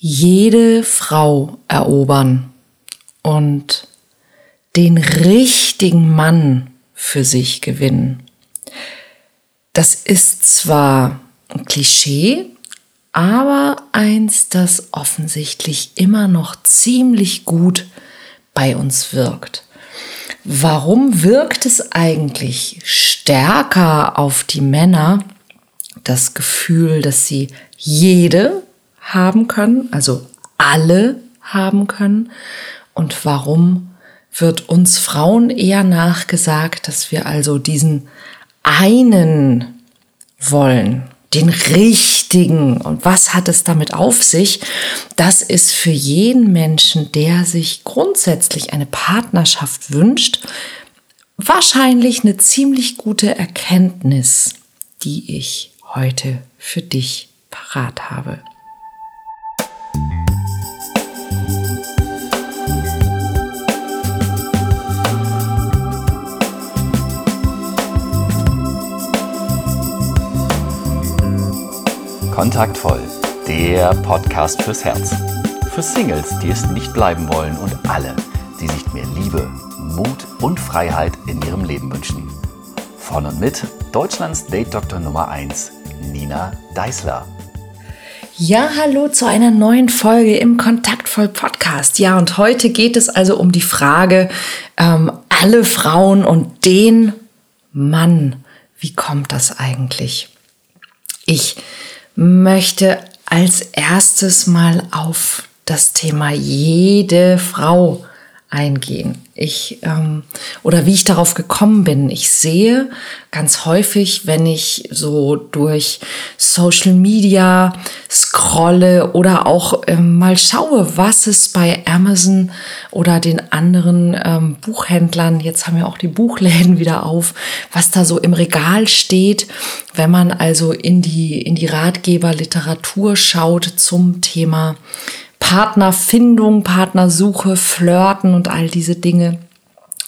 jede Frau erobern und den richtigen Mann für sich gewinnen. Das ist zwar ein Klischee, aber eins, das offensichtlich immer noch ziemlich gut bei uns wirkt. Warum wirkt es eigentlich stärker auf die Männer, das Gefühl, dass sie jede haben können, also alle haben können? Und warum wird uns Frauen eher nachgesagt, dass wir also diesen einen wollen, den richtigen. Und was hat es damit auf sich? Das ist für jeden Menschen, der sich grundsätzlich eine Partnerschaft wünscht, wahrscheinlich eine ziemlich gute Erkenntnis, die ich heute für dich parat habe. Kontaktvoll, der Podcast fürs Herz. Für Singles, die es nicht bleiben wollen und alle, die sich mehr Liebe, Mut und Freiheit in ihrem Leben wünschen. Von und mit Deutschlands Date-Doktor Nummer 1, Nina Deißler. Ja, hallo zu einer neuen Folge im Kontaktvoll Podcast. Ja, und heute geht es also um die Frage, ähm, alle Frauen und den Mann. Wie kommt das eigentlich? Ich möchte als erstes mal auf das Thema jede Frau eingehen. Ich ähm, oder wie ich darauf gekommen bin. Ich sehe ganz häufig, wenn ich so durch Social Media scrolle oder auch ähm, mal schaue, was es bei Amazon oder den anderen ähm, Buchhändlern, jetzt haben ja auch die Buchläden wieder auf, was da so im Regal steht, wenn man also in die in die Ratgeberliteratur schaut zum Thema Partnerfindung, Partnersuche, Flirten und all diese Dinge.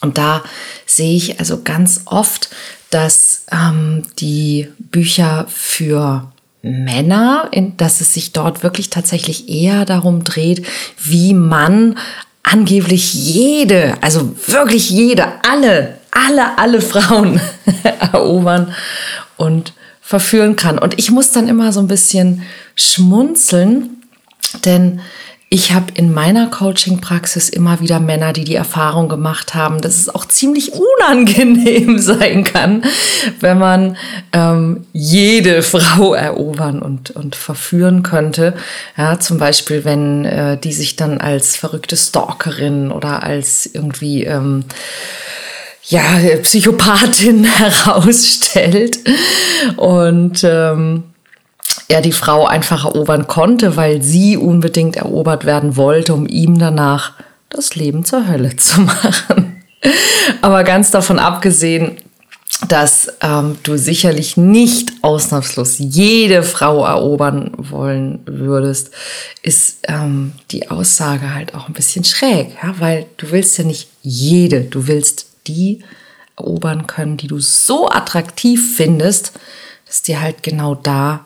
Und da sehe ich also ganz oft, dass ähm, die Bücher für Männer, in, dass es sich dort wirklich tatsächlich eher darum dreht, wie man angeblich jede, also wirklich jede, alle, alle, alle Frauen erobern und verführen kann. Und ich muss dann immer so ein bisschen schmunzeln, denn ich habe in meiner Coaching-Praxis immer wieder Männer, die die Erfahrung gemacht haben, dass es auch ziemlich unangenehm sein kann, wenn man ähm, jede Frau erobern und, und verführen könnte. Ja, zum Beispiel, wenn äh, die sich dann als verrückte Stalkerin oder als irgendwie ähm, ja, Psychopathin herausstellt. Und ähm, er die Frau einfach erobern konnte, weil sie unbedingt erobert werden wollte, um ihm danach das Leben zur Hölle zu machen. Aber ganz davon abgesehen, dass ähm, du sicherlich nicht ausnahmslos jede Frau erobern wollen würdest, ist ähm, die Aussage halt auch ein bisschen schräg, ja? weil du willst ja nicht jede, du willst die erobern können, die du so attraktiv findest, dass dir halt genau da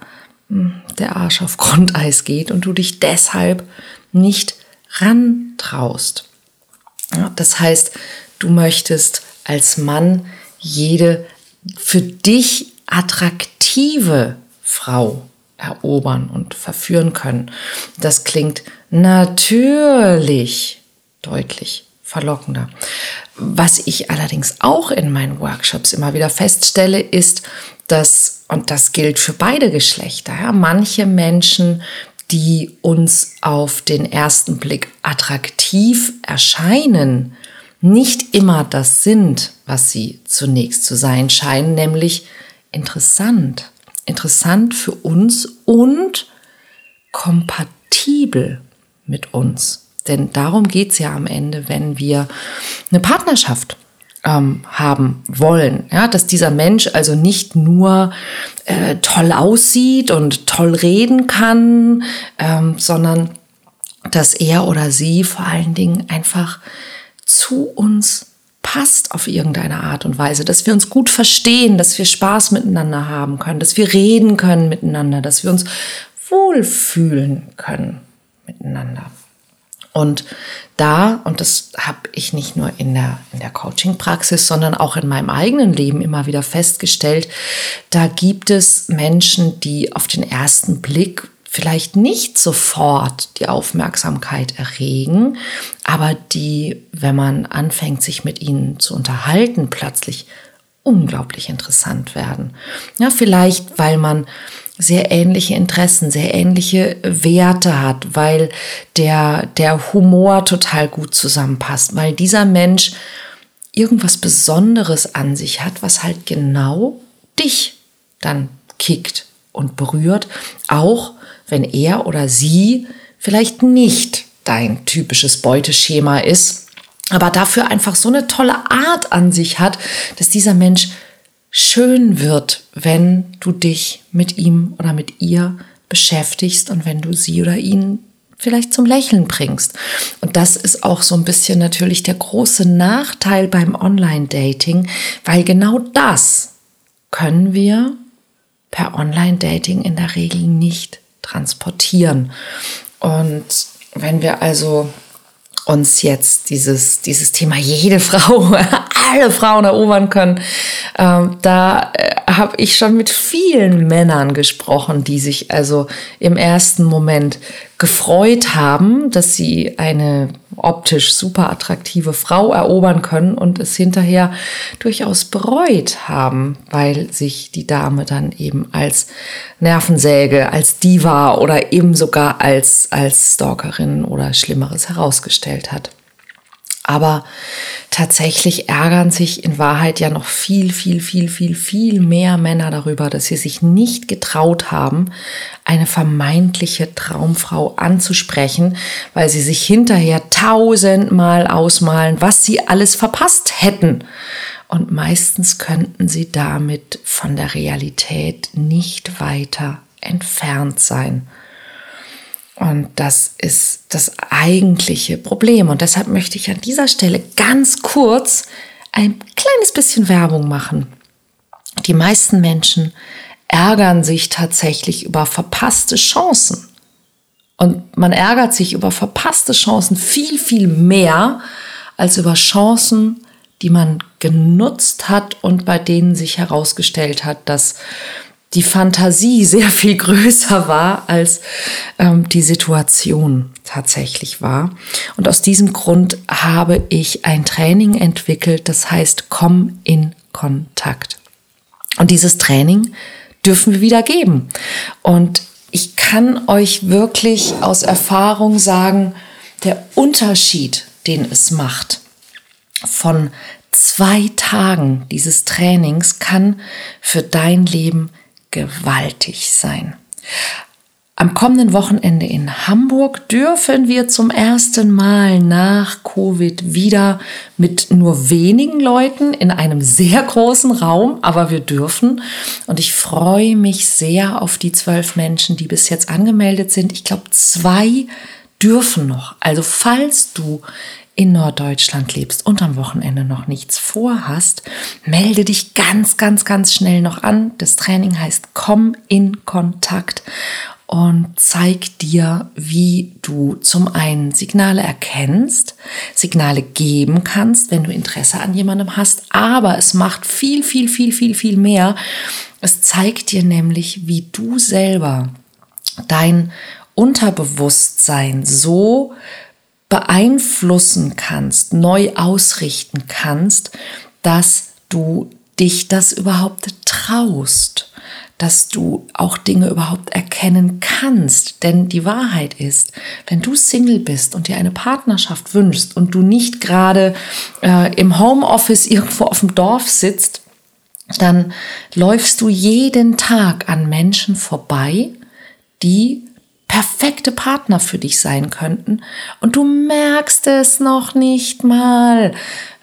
der Arsch auf Grundeis geht und du dich deshalb nicht rantraust. Ja, das heißt, du möchtest als Mann jede für dich attraktive Frau erobern und verführen können. Das klingt natürlich deutlich verlockender. Was ich allerdings auch in meinen Workshops immer wieder feststelle, ist, dass, und das gilt für beide Geschlechter, ja, manche Menschen, die uns auf den ersten Blick attraktiv erscheinen, nicht immer das sind, was sie zunächst zu sein scheinen, nämlich interessant. Interessant für uns und kompatibel mit uns. Denn darum geht es ja am Ende, wenn wir eine Partnerschaft ähm, haben wollen. Ja, dass dieser Mensch also nicht nur äh, toll aussieht und toll reden kann, ähm, sondern dass er oder sie vor allen Dingen einfach zu uns passt auf irgendeine Art und Weise, dass wir uns gut verstehen, dass wir Spaß miteinander haben können, dass wir reden können miteinander, dass wir uns wohlfühlen können miteinander. Und da, und das habe ich nicht nur in der, in der Coaching-Praxis, sondern auch in meinem eigenen Leben immer wieder festgestellt, da gibt es Menschen, die auf den ersten Blick vielleicht nicht sofort die Aufmerksamkeit erregen, aber die, wenn man anfängt, sich mit ihnen zu unterhalten, plötzlich unglaublich interessant werden. Ja, vielleicht, weil man sehr ähnliche Interessen, sehr ähnliche Werte hat, weil der, der Humor total gut zusammenpasst, weil dieser Mensch irgendwas Besonderes an sich hat, was halt genau dich dann kickt und berührt, auch wenn er oder sie vielleicht nicht dein typisches Beuteschema ist, aber dafür einfach so eine tolle Art an sich hat, dass dieser Mensch schön wird, wenn du dich mit ihm oder mit ihr beschäftigst und wenn du sie oder ihn vielleicht zum Lächeln bringst. Und das ist auch so ein bisschen natürlich der große Nachteil beim Online-Dating, weil genau das können wir per Online-Dating in der Regel nicht transportieren. Und wenn wir also uns jetzt dieses, dieses Thema jede Frau, alle Frauen erobern können, ähm, da äh, habe ich schon mit vielen Männern gesprochen, die sich also im ersten Moment gefreut haben, dass sie eine optisch super attraktive Frau erobern können und es hinterher durchaus bereut haben, weil sich die Dame dann eben als Nervensäge, als Diva oder eben sogar als, als Stalkerin oder Schlimmeres herausgestellt hat. Aber tatsächlich ärgern sich in Wahrheit ja noch viel, viel, viel, viel, viel mehr Männer darüber, dass sie sich nicht getraut haben, eine vermeintliche Traumfrau anzusprechen, weil sie sich hinterher tausendmal ausmalen, was sie alles verpasst hätten. Und meistens könnten sie damit von der Realität nicht weiter entfernt sein. Und das ist das eigentliche Problem. Und deshalb möchte ich an dieser Stelle ganz kurz ein kleines bisschen Werbung machen. Die meisten Menschen ärgern sich tatsächlich über verpasste Chancen. Und man ärgert sich über verpasste Chancen viel, viel mehr als über Chancen, die man genutzt hat und bei denen sich herausgestellt hat, dass die Fantasie sehr viel größer war, als ähm, die Situation tatsächlich war. Und aus diesem Grund habe ich ein Training entwickelt, das heißt Komm in Kontakt. Und dieses Training dürfen wir wieder geben. Und ich kann euch wirklich aus Erfahrung sagen, der Unterschied, den es macht von zwei Tagen dieses Trainings kann für dein Leben gewaltig sein. Am kommenden Wochenende in Hamburg dürfen wir zum ersten Mal nach Covid wieder mit nur wenigen Leuten in einem sehr großen Raum, aber wir dürfen. Und ich freue mich sehr auf die zwölf Menschen, die bis jetzt angemeldet sind. Ich glaube, zwei dürfen noch. Also falls du in Norddeutschland lebst und am Wochenende noch nichts vorhast, melde dich ganz, ganz, ganz schnell noch an. Das Training heißt Komm in Kontakt und zeig dir, wie du zum einen Signale erkennst, Signale geben kannst, wenn du Interesse an jemandem hast, aber es macht viel, viel, viel, viel, viel mehr. Es zeigt dir nämlich, wie du selber dein Unterbewusstsein so beeinflussen kannst, neu ausrichten kannst, dass du dich das überhaupt traust, dass du auch Dinge überhaupt erkennen kannst. Denn die Wahrheit ist, wenn du Single bist und dir eine Partnerschaft wünschst und du nicht gerade äh, im Homeoffice irgendwo auf dem Dorf sitzt, dann läufst du jeden Tag an Menschen vorbei, die perfekte Partner für dich sein könnten und du merkst es noch nicht mal.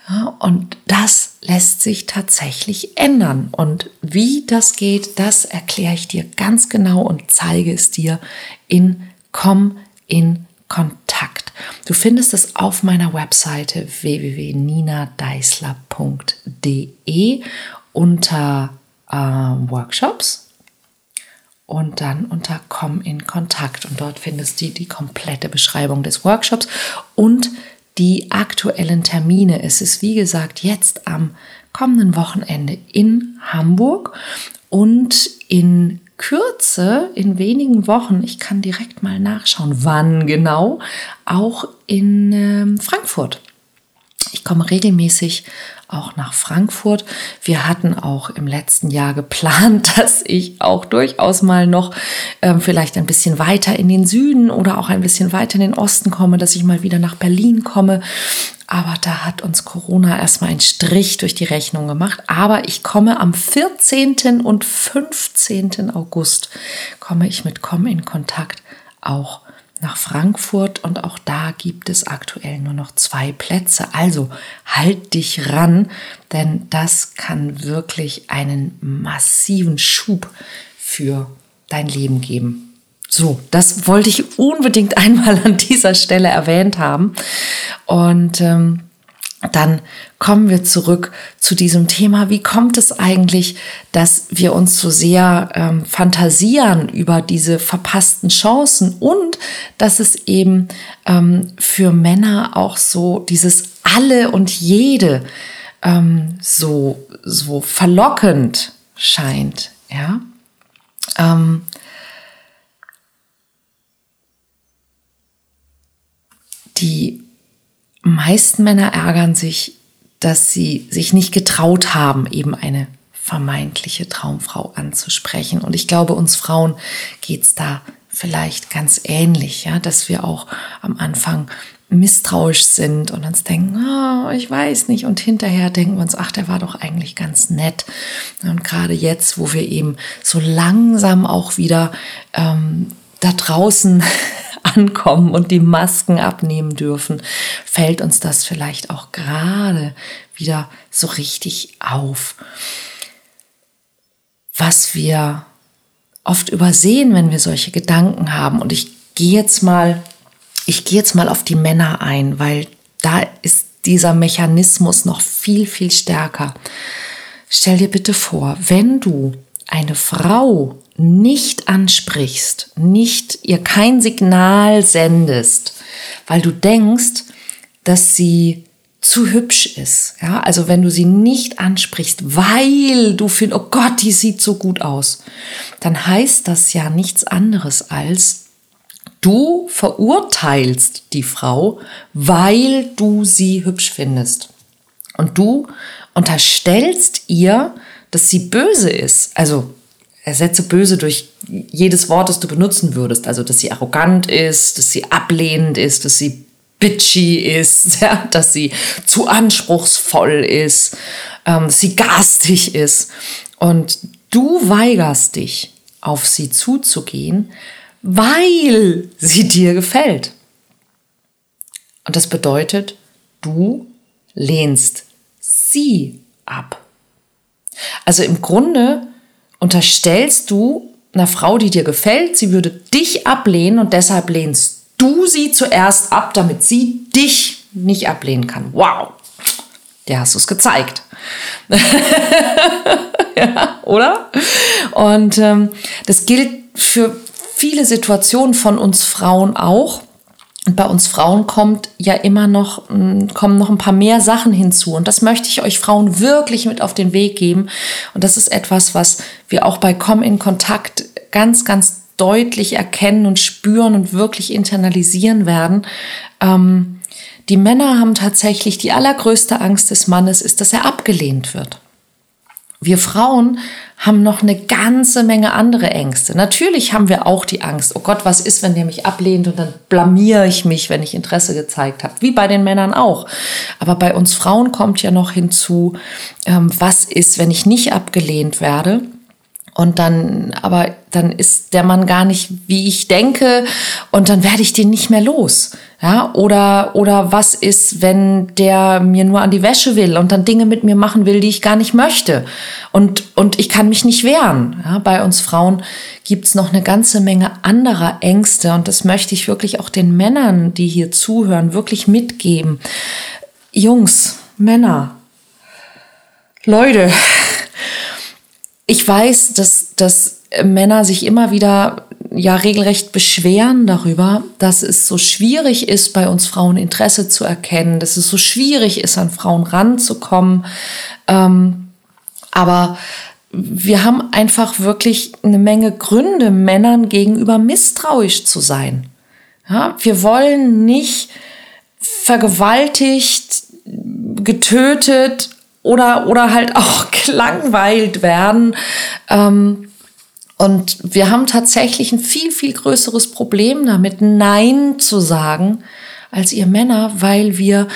Ja, und das lässt sich tatsächlich ändern. Und wie das geht, das erkläre ich dir ganz genau und zeige es dir in Komm in Kontakt. Du findest es auf meiner Webseite www.ninadeisler.de unter äh, Workshops und dann unter Komm in Kontakt. Und dort findest du die komplette Beschreibung des Workshops und die aktuellen Termine. Es ist wie gesagt jetzt am kommenden Wochenende in Hamburg und in Kürze, in wenigen Wochen, ich kann direkt mal nachschauen, wann genau, auch in äh, Frankfurt. Ich komme regelmäßig auch nach Frankfurt. Wir hatten auch im letzten Jahr geplant, dass ich auch durchaus mal noch ähm, vielleicht ein bisschen weiter in den Süden oder auch ein bisschen weiter in den Osten komme, dass ich mal wieder nach Berlin komme. Aber da hat uns Corona erstmal einen Strich durch die Rechnung gemacht. Aber ich komme am 14. und 15. August, komme ich mit Komm in Kontakt auch nach Frankfurt und auch da gibt es aktuell nur noch zwei Plätze. Also halt dich ran, denn das kann wirklich einen massiven Schub für dein Leben geben. So, das wollte ich unbedingt einmal an dieser Stelle erwähnt haben. Und ähm, dann kommen wir zurück zu diesem Thema. Wie kommt es eigentlich, dass wir uns so sehr ähm, fantasieren über diese verpassten Chancen und dass es eben ähm, für Männer auch so dieses alle und jede ähm, so, so verlockend scheint, ja? Ähm, die meisten Männer ärgern sich, dass sie sich nicht getraut haben, eben eine vermeintliche Traumfrau anzusprechen. Und ich glaube, uns Frauen geht's da vielleicht ganz ähnlich, ja, dass wir auch am Anfang misstrauisch sind und uns denken, oh, ich weiß nicht. Und hinterher denken wir uns, ach, der war doch eigentlich ganz nett. Und gerade jetzt, wo wir eben so langsam auch wieder ähm, da draußen ankommen und die Masken abnehmen dürfen, fällt uns das vielleicht auch gerade wieder so richtig auf. Was wir oft übersehen, wenn wir solche Gedanken haben, und ich gehe jetzt mal, ich gehe jetzt mal auf die Männer ein, weil da ist dieser Mechanismus noch viel, viel stärker. Stell dir bitte vor, wenn du eine Frau nicht ansprichst, nicht ihr kein Signal sendest, weil du denkst, dass sie zu hübsch ist. Ja, also wenn du sie nicht ansprichst, weil du findest, oh Gott, die sieht so gut aus, dann heißt das ja nichts anderes als, du verurteilst die Frau, weil du sie hübsch findest. Und du unterstellst ihr, dass sie böse ist. Also ersetze böse durch jedes Wort, das du benutzen würdest. Also, dass sie arrogant ist, dass sie ablehnend ist, dass sie bitchy ist, ja, dass sie zu anspruchsvoll ist, ähm, dass sie garstig ist. Und du weigerst dich, auf sie zuzugehen, weil sie dir gefällt. Und das bedeutet, du lehnst sie ab. Also im Grunde unterstellst du einer Frau, die dir gefällt, sie würde dich ablehnen und deshalb lehnst du sie zuerst ab, damit sie dich nicht ablehnen kann. Wow, der hast du es gezeigt. ja, oder? Und ähm, das gilt für viele Situationen von uns Frauen auch. Und bei uns Frauen kommt ja immer noch, mm, kommen noch ein paar mehr Sachen hinzu. Und das möchte ich euch Frauen wirklich mit auf den Weg geben. Und das ist etwas, was wir auch bei Komm in Kontakt ganz, ganz deutlich erkennen und spüren und wirklich internalisieren werden. Ähm, die Männer haben tatsächlich die allergrößte Angst des Mannes ist, dass er abgelehnt wird. Wir Frauen haben noch eine ganze Menge andere Ängste. Natürlich haben wir auch die Angst, oh Gott, was ist, wenn der mich ablehnt und dann blamiere ich mich, wenn ich Interesse gezeigt habe, wie bei den Männern auch. Aber bei uns Frauen kommt ja noch hinzu, ähm, was ist, wenn ich nicht abgelehnt werde und dann, aber dann ist der Mann gar nicht, wie ich denke, und dann werde ich den nicht mehr los. Ja, oder, oder was ist, wenn der mir nur an die Wäsche will und dann Dinge mit mir machen will, die ich gar nicht möchte? Und, und ich kann mich nicht wehren. Ja, bei uns Frauen gibt's noch eine ganze Menge anderer Ängste und das möchte ich wirklich auch den Männern, die hier zuhören, wirklich mitgeben. Jungs, Männer, Leute, ich weiß, dass, dass Männer sich immer wieder ja regelrecht beschweren darüber, dass es so schwierig ist, bei uns Frauen Interesse zu erkennen, dass es so schwierig ist, an Frauen ranzukommen. Ähm, aber wir haben einfach wirklich eine Menge Gründe, Männern gegenüber misstrauisch zu sein. Ja, wir wollen nicht vergewaltigt, getötet oder, oder halt auch gelangweilt werden. Ähm, und wir haben tatsächlich ein viel, viel größeres Problem damit, Nein zu sagen, als ihr Männer, weil wir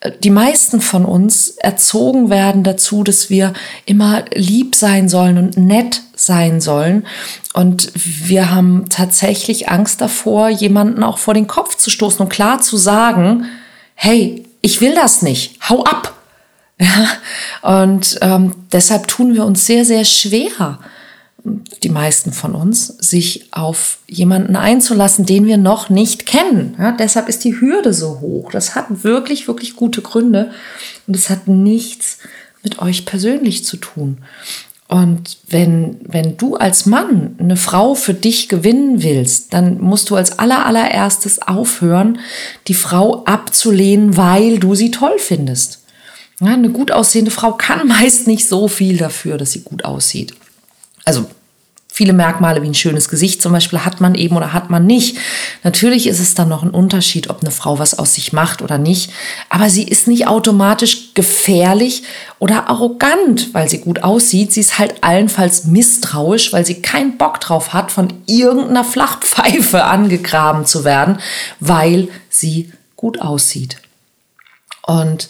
äh, die meisten von uns erzogen werden dazu, dass wir immer lieb sein sollen und nett sein sollen. Und wir haben tatsächlich Angst davor, jemanden auch vor den Kopf zu stoßen und klar zu sagen, hey, ich will das nicht, hau ab. Ja? Und ähm, deshalb tun wir uns sehr, sehr schwer, die meisten von uns, sich auf jemanden einzulassen, den wir noch nicht kennen. Ja, deshalb ist die Hürde so hoch. Das hat wirklich, wirklich gute Gründe und es hat nichts mit euch persönlich zu tun. Und wenn, wenn du als Mann eine Frau für dich gewinnen willst, dann musst du als aller, allererstes aufhören, die Frau abzulehnen, weil du sie toll findest. Ja, eine gut aussehende Frau kann meist nicht so viel dafür, dass sie gut aussieht. Also viele Merkmale wie ein schönes Gesicht zum Beispiel hat man eben oder hat man nicht. Natürlich ist es dann noch ein Unterschied, ob eine Frau was aus sich macht oder nicht. Aber sie ist nicht automatisch gefährlich oder arrogant, weil sie gut aussieht. Sie ist halt allenfalls misstrauisch, weil sie keinen Bock drauf hat, von irgendeiner Flachpfeife angegraben zu werden, weil sie gut aussieht. Und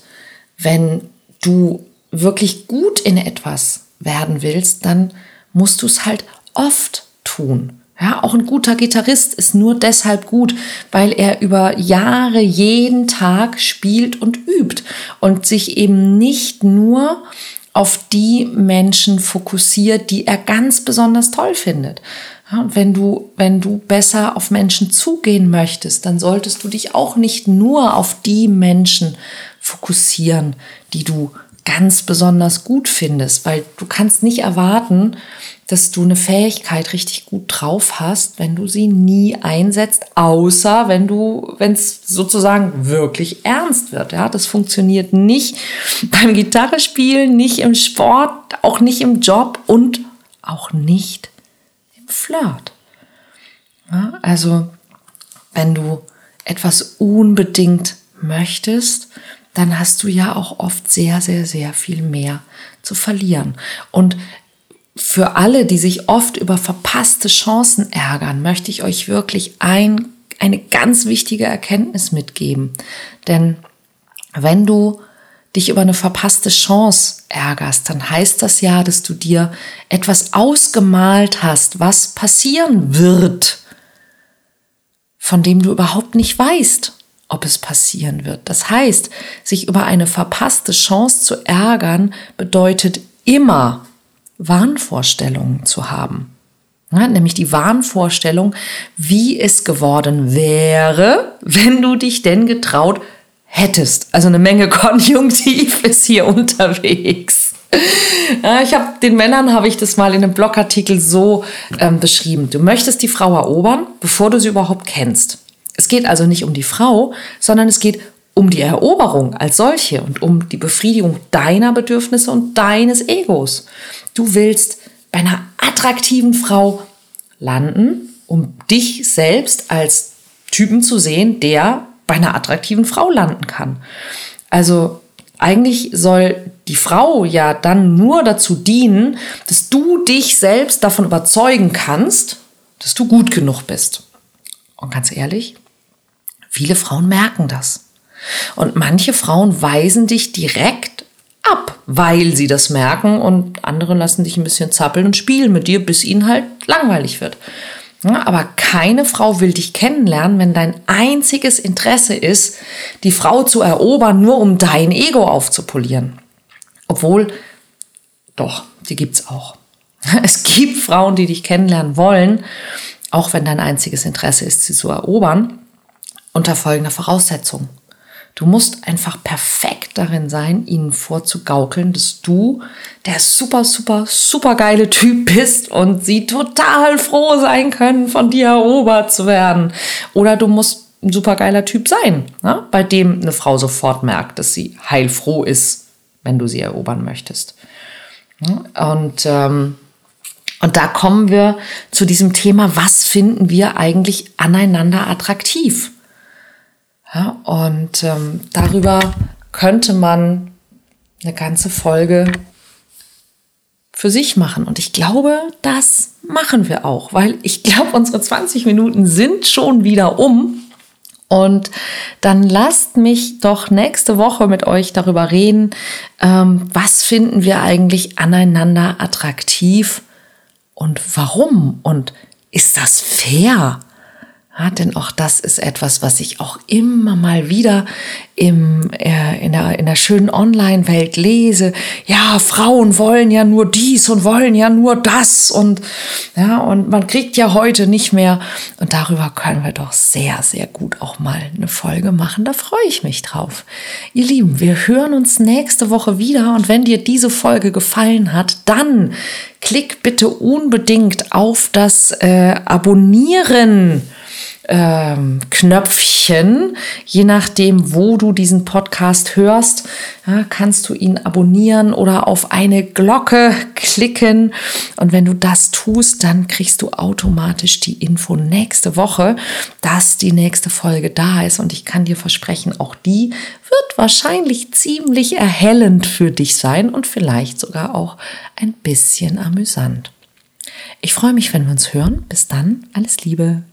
wenn du wirklich gut in etwas werden willst, dann musst du es halt oft tun. Ja, auch ein guter Gitarrist ist nur deshalb gut, weil er über Jahre jeden Tag spielt und übt und sich eben nicht nur auf die Menschen fokussiert, die er ganz besonders toll findet. Ja, wenn du, wenn du besser auf Menschen zugehen möchtest, dann solltest du dich auch nicht nur auf die Menschen fokussieren, die du ganz besonders gut findest, weil du kannst nicht erwarten, dass du eine Fähigkeit richtig gut drauf hast, wenn du sie nie einsetzt, außer wenn du, wenn es sozusagen wirklich ernst wird. Ja, das funktioniert nicht beim Gitarrespielen, nicht im Sport, auch nicht im Job und auch nicht im Flirt. Ja, also, wenn du etwas unbedingt möchtest, dann hast du ja auch oft sehr, sehr, sehr viel mehr zu verlieren. Und für alle, die sich oft über verpasste Chancen ärgern, möchte ich euch wirklich ein, eine ganz wichtige Erkenntnis mitgeben. Denn wenn du dich über eine verpasste Chance ärgerst, dann heißt das ja, dass du dir etwas ausgemalt hast, was passieren wird, von dem du überhaupt nicht weißt, ob es passieren wird. Das heißt, sich über eine verpasste Chance zu ärgern, bedeutet immer Wahnvorstellungen zu haben. Ja, nämlich die Wahnvorstellung, wie es geworden wäre, wenn du dich denn getraut hättest. Also eine Menge Konjunktiv ist hier unterwegs. Ich habe den Männern habe ich das mal in einem Blogartikel so ähm, beschrieben. Du möchtest die Frau erobern, bevor du sie überhaupt kennst. Es geht also nicht um die Frau, sondern es geht um die Eroberung als solche und um die Befriedigung deiner Bedürfnisse und deines Egos. Du willst bei einer attraktiven Frau landen, um dich selbst als Typen zu sehen, der bei einer attraktiven Frau landen kann. Also eigentlich soll die Frau ja dann nur dazu dienen, dass du dich selbst davon überzeugen kannst, dass du gut genug bist. Und ganz ehrlich, viele Frauen merken das. Und manche Frauen weisen dich direkt ab, weil sie das merken und andere lassen dich ein bisschen zappeln und spielen mit dir, bis ihnen halt langweilig wird. Aber keine Frau will dich kennenlernen, wenn dein einziges Interesse ist, die Frau zu erobern, nur um dein Ego aufzupolieren. Obwohl, doch, die gibt's auch. Es gibt Frauen, die dich kennenlernen wollen, auch wenn dein einziges Interesse ist, sie zu erobern, unter folgender Voraussetzung. Du musst einfach perfekt darin sein, ihnen vorzugaukeln, dass du der super, super, super geile Typ bist und sie total froh sein können, von dir erobert zu werden. Oder du musst ein super geiler Typ sein, ne? bei dem eine Frau sofort merkt, dass sie heilfroh ist, wenn du sie erobern möchtest. Und, ähm, und da kommen wir zu diesem Thema, was finden wir eigentlich aneinander attraktiv? Ja, und ähm, darüber könnte man eine ganze Folge für sich machen. Und ich glaube, das machen wir auch, weil ich glaube, unsere 20 Minuten sind schon wieder um. Und dann lasst mich doch nächste Woche mit euch darüber reden, ähm, was finden wir eigentlich aneinander attraktiv und warum und ist das fair? Ja, denn auch das ist etwas, was ich auch immer mal wieder im, äh, in, der, in der schönen Online-Welt lese. Ja, Frauen wollen ja nur dies und wollen ja nur das und ja, und man kriegt ja heute nicht mehr. Und darüber können wir doch sehr, sehr gut auch mal eine Folge machen. Da freue ich mich drauf. Ihr Lieben, wir hören uns nächste Woche wieder und wenn dir diese Folge gefallen hat, dann klick bitte unbedingt auf das äh, Abonnieren ähm, Knöpfchen. Je nachdem, wo du diesen Podcast hörst, ja, kannst du ihn abonnieren oder auf eine Glocke klicken. Und wenn du das tust, dann kriegst du automatisch die Info nächste Woche, dass die nächste Folge da ist. Und ich kann dir versprechen, auch die wird wahrscheinlich ziemlich erhellend für dich sein und vielleicht sogar auch ein bisschen amüsant. Ich freue mich, wenn wir uns hören. Bis dann, alles Liebe.